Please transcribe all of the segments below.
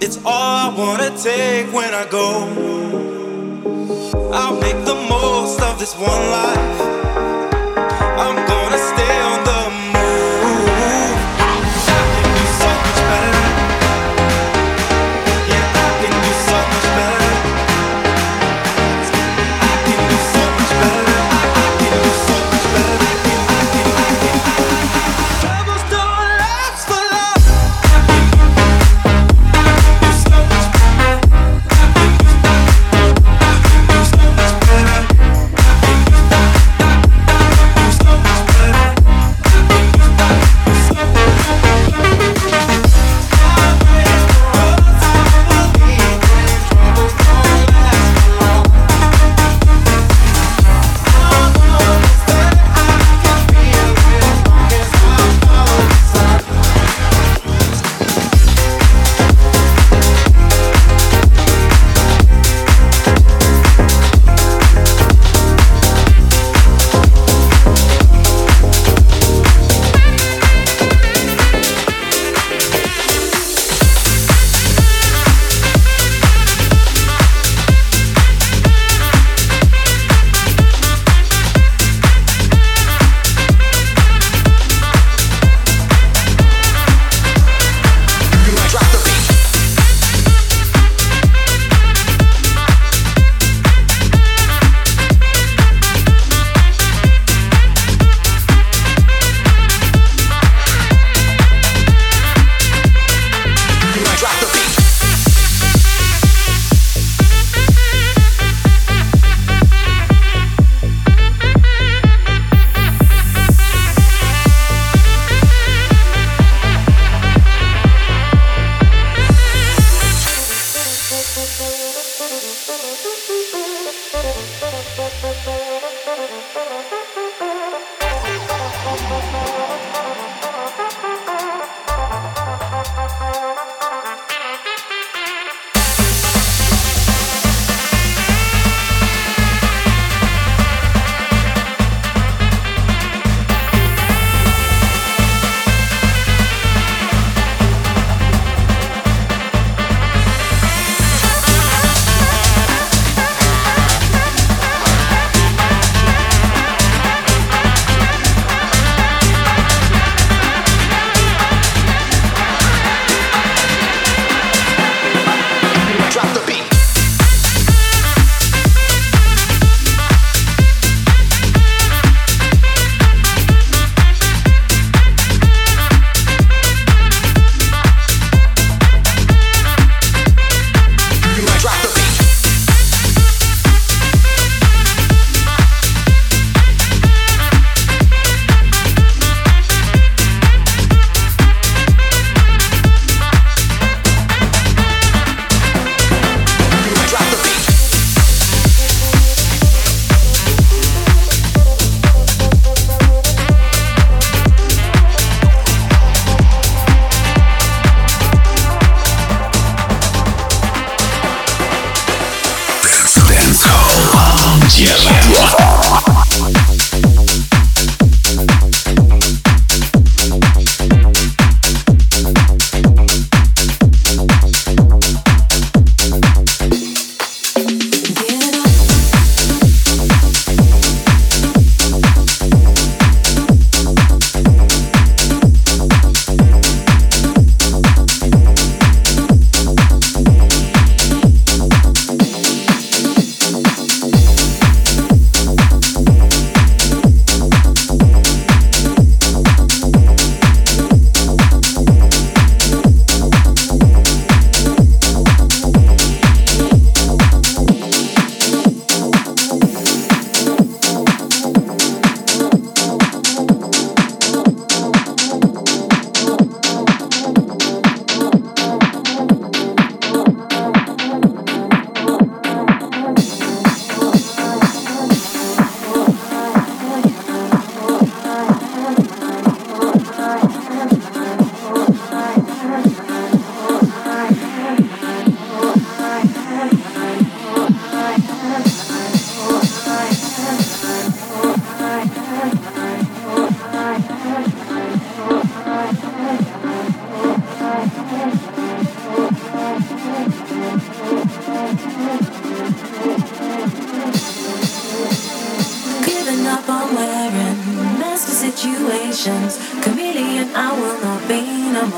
It's all I wanna take when I go. I'll make the most of this one life.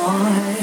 No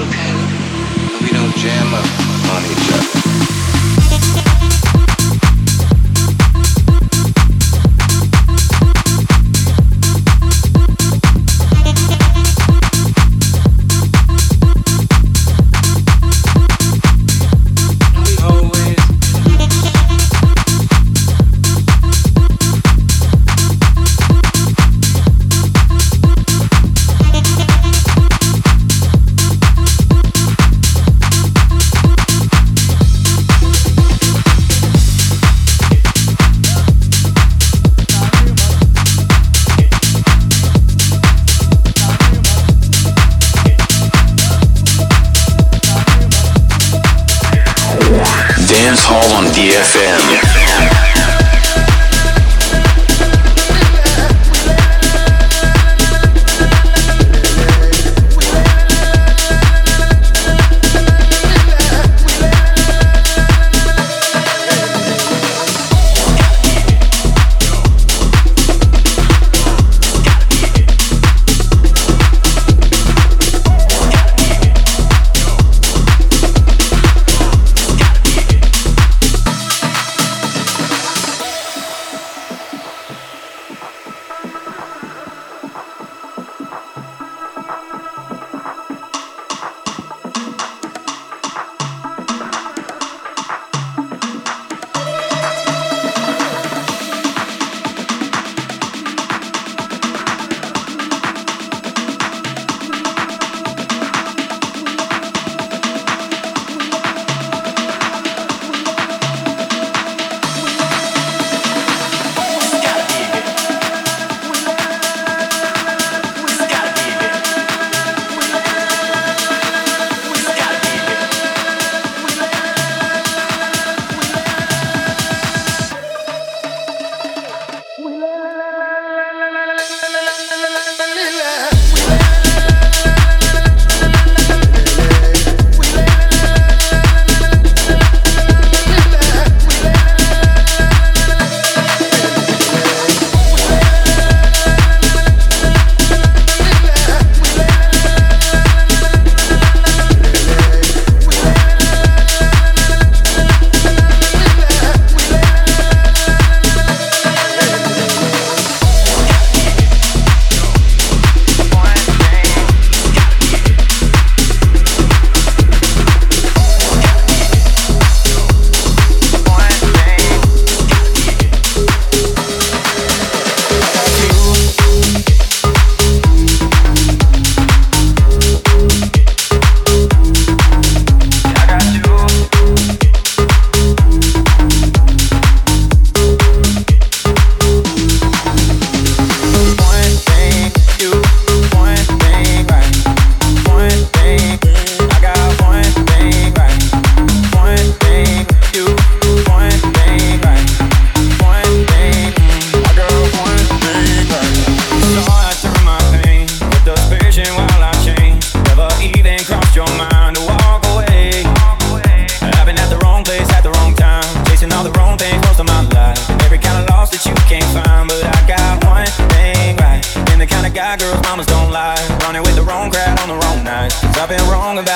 and we don't jam up on each other.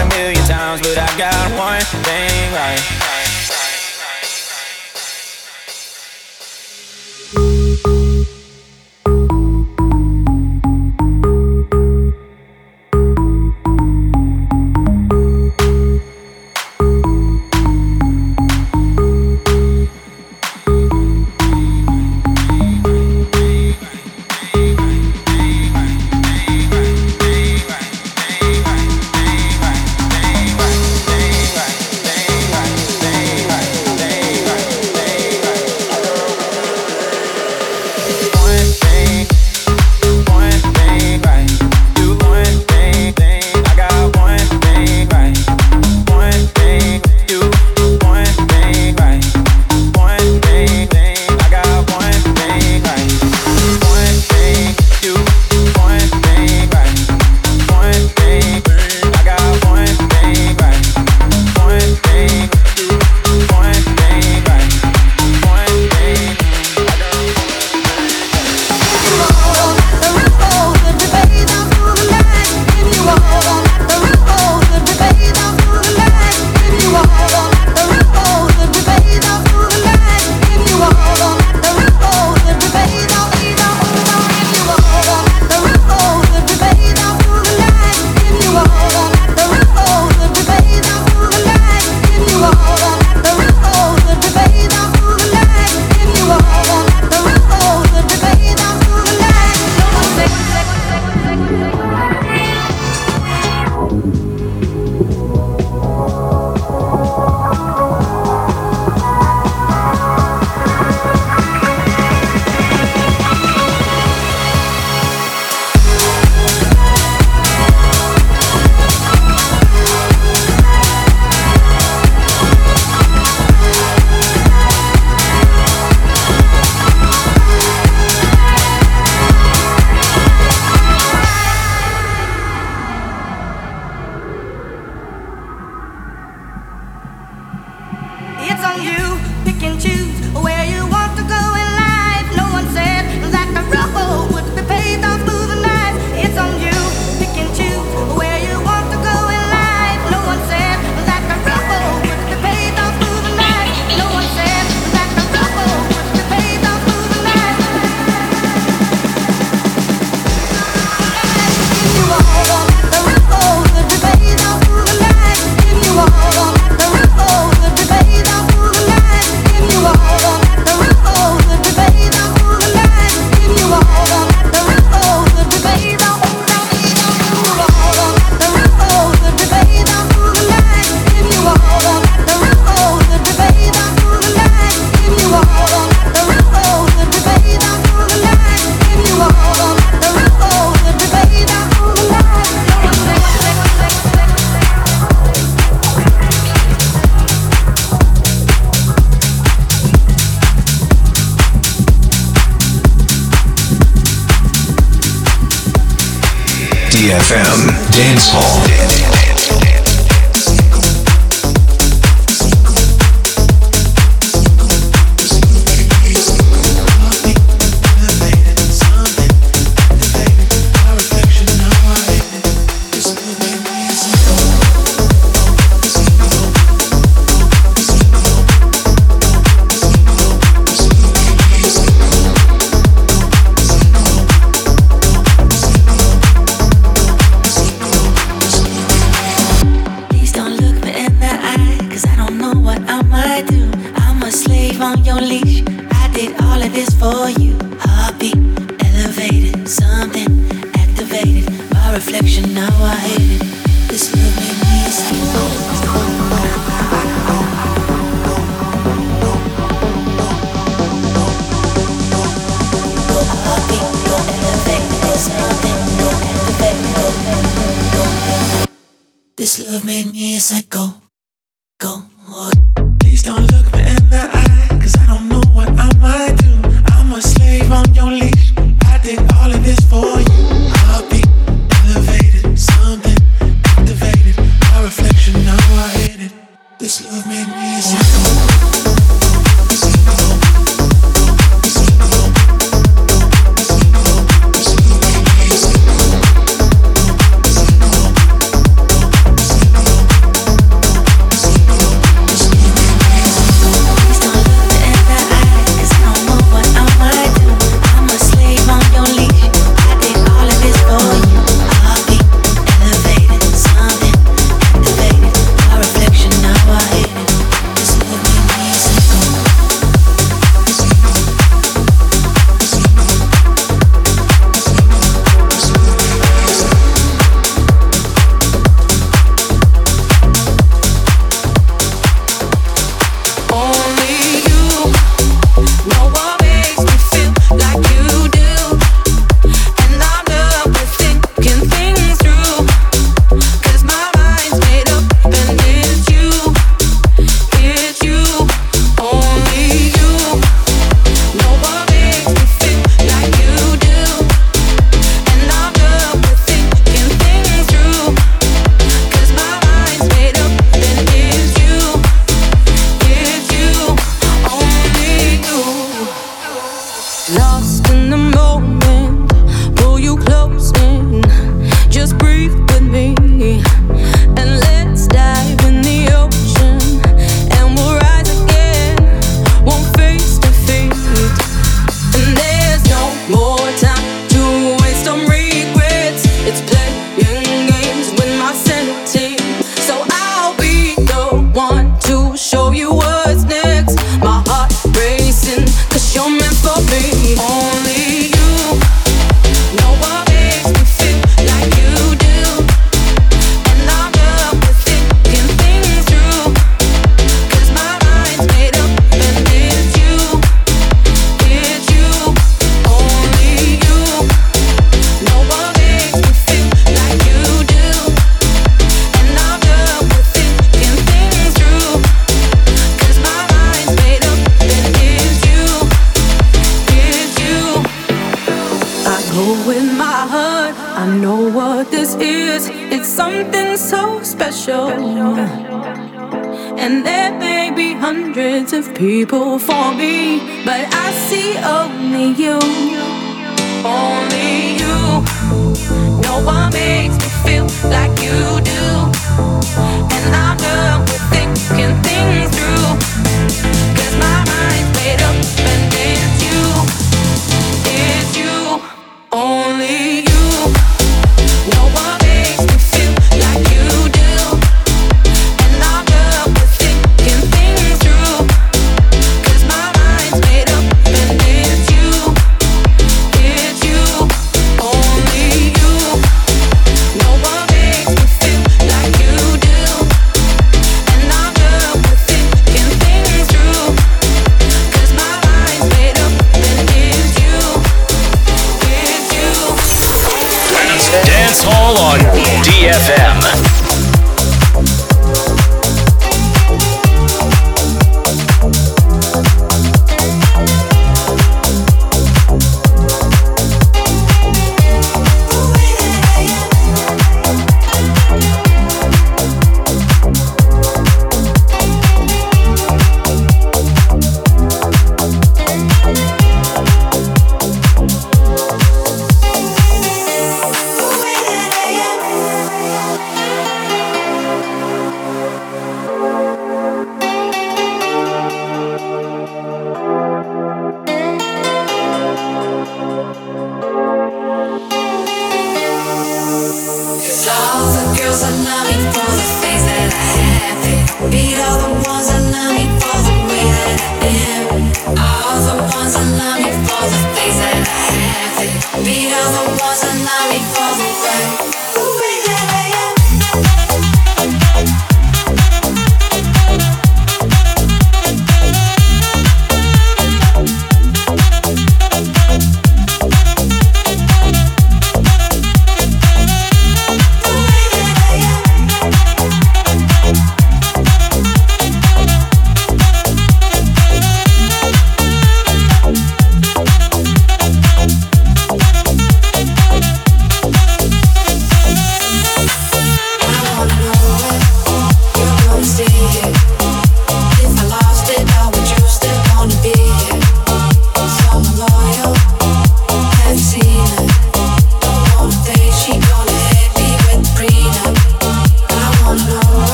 a million times, but I got one thing right.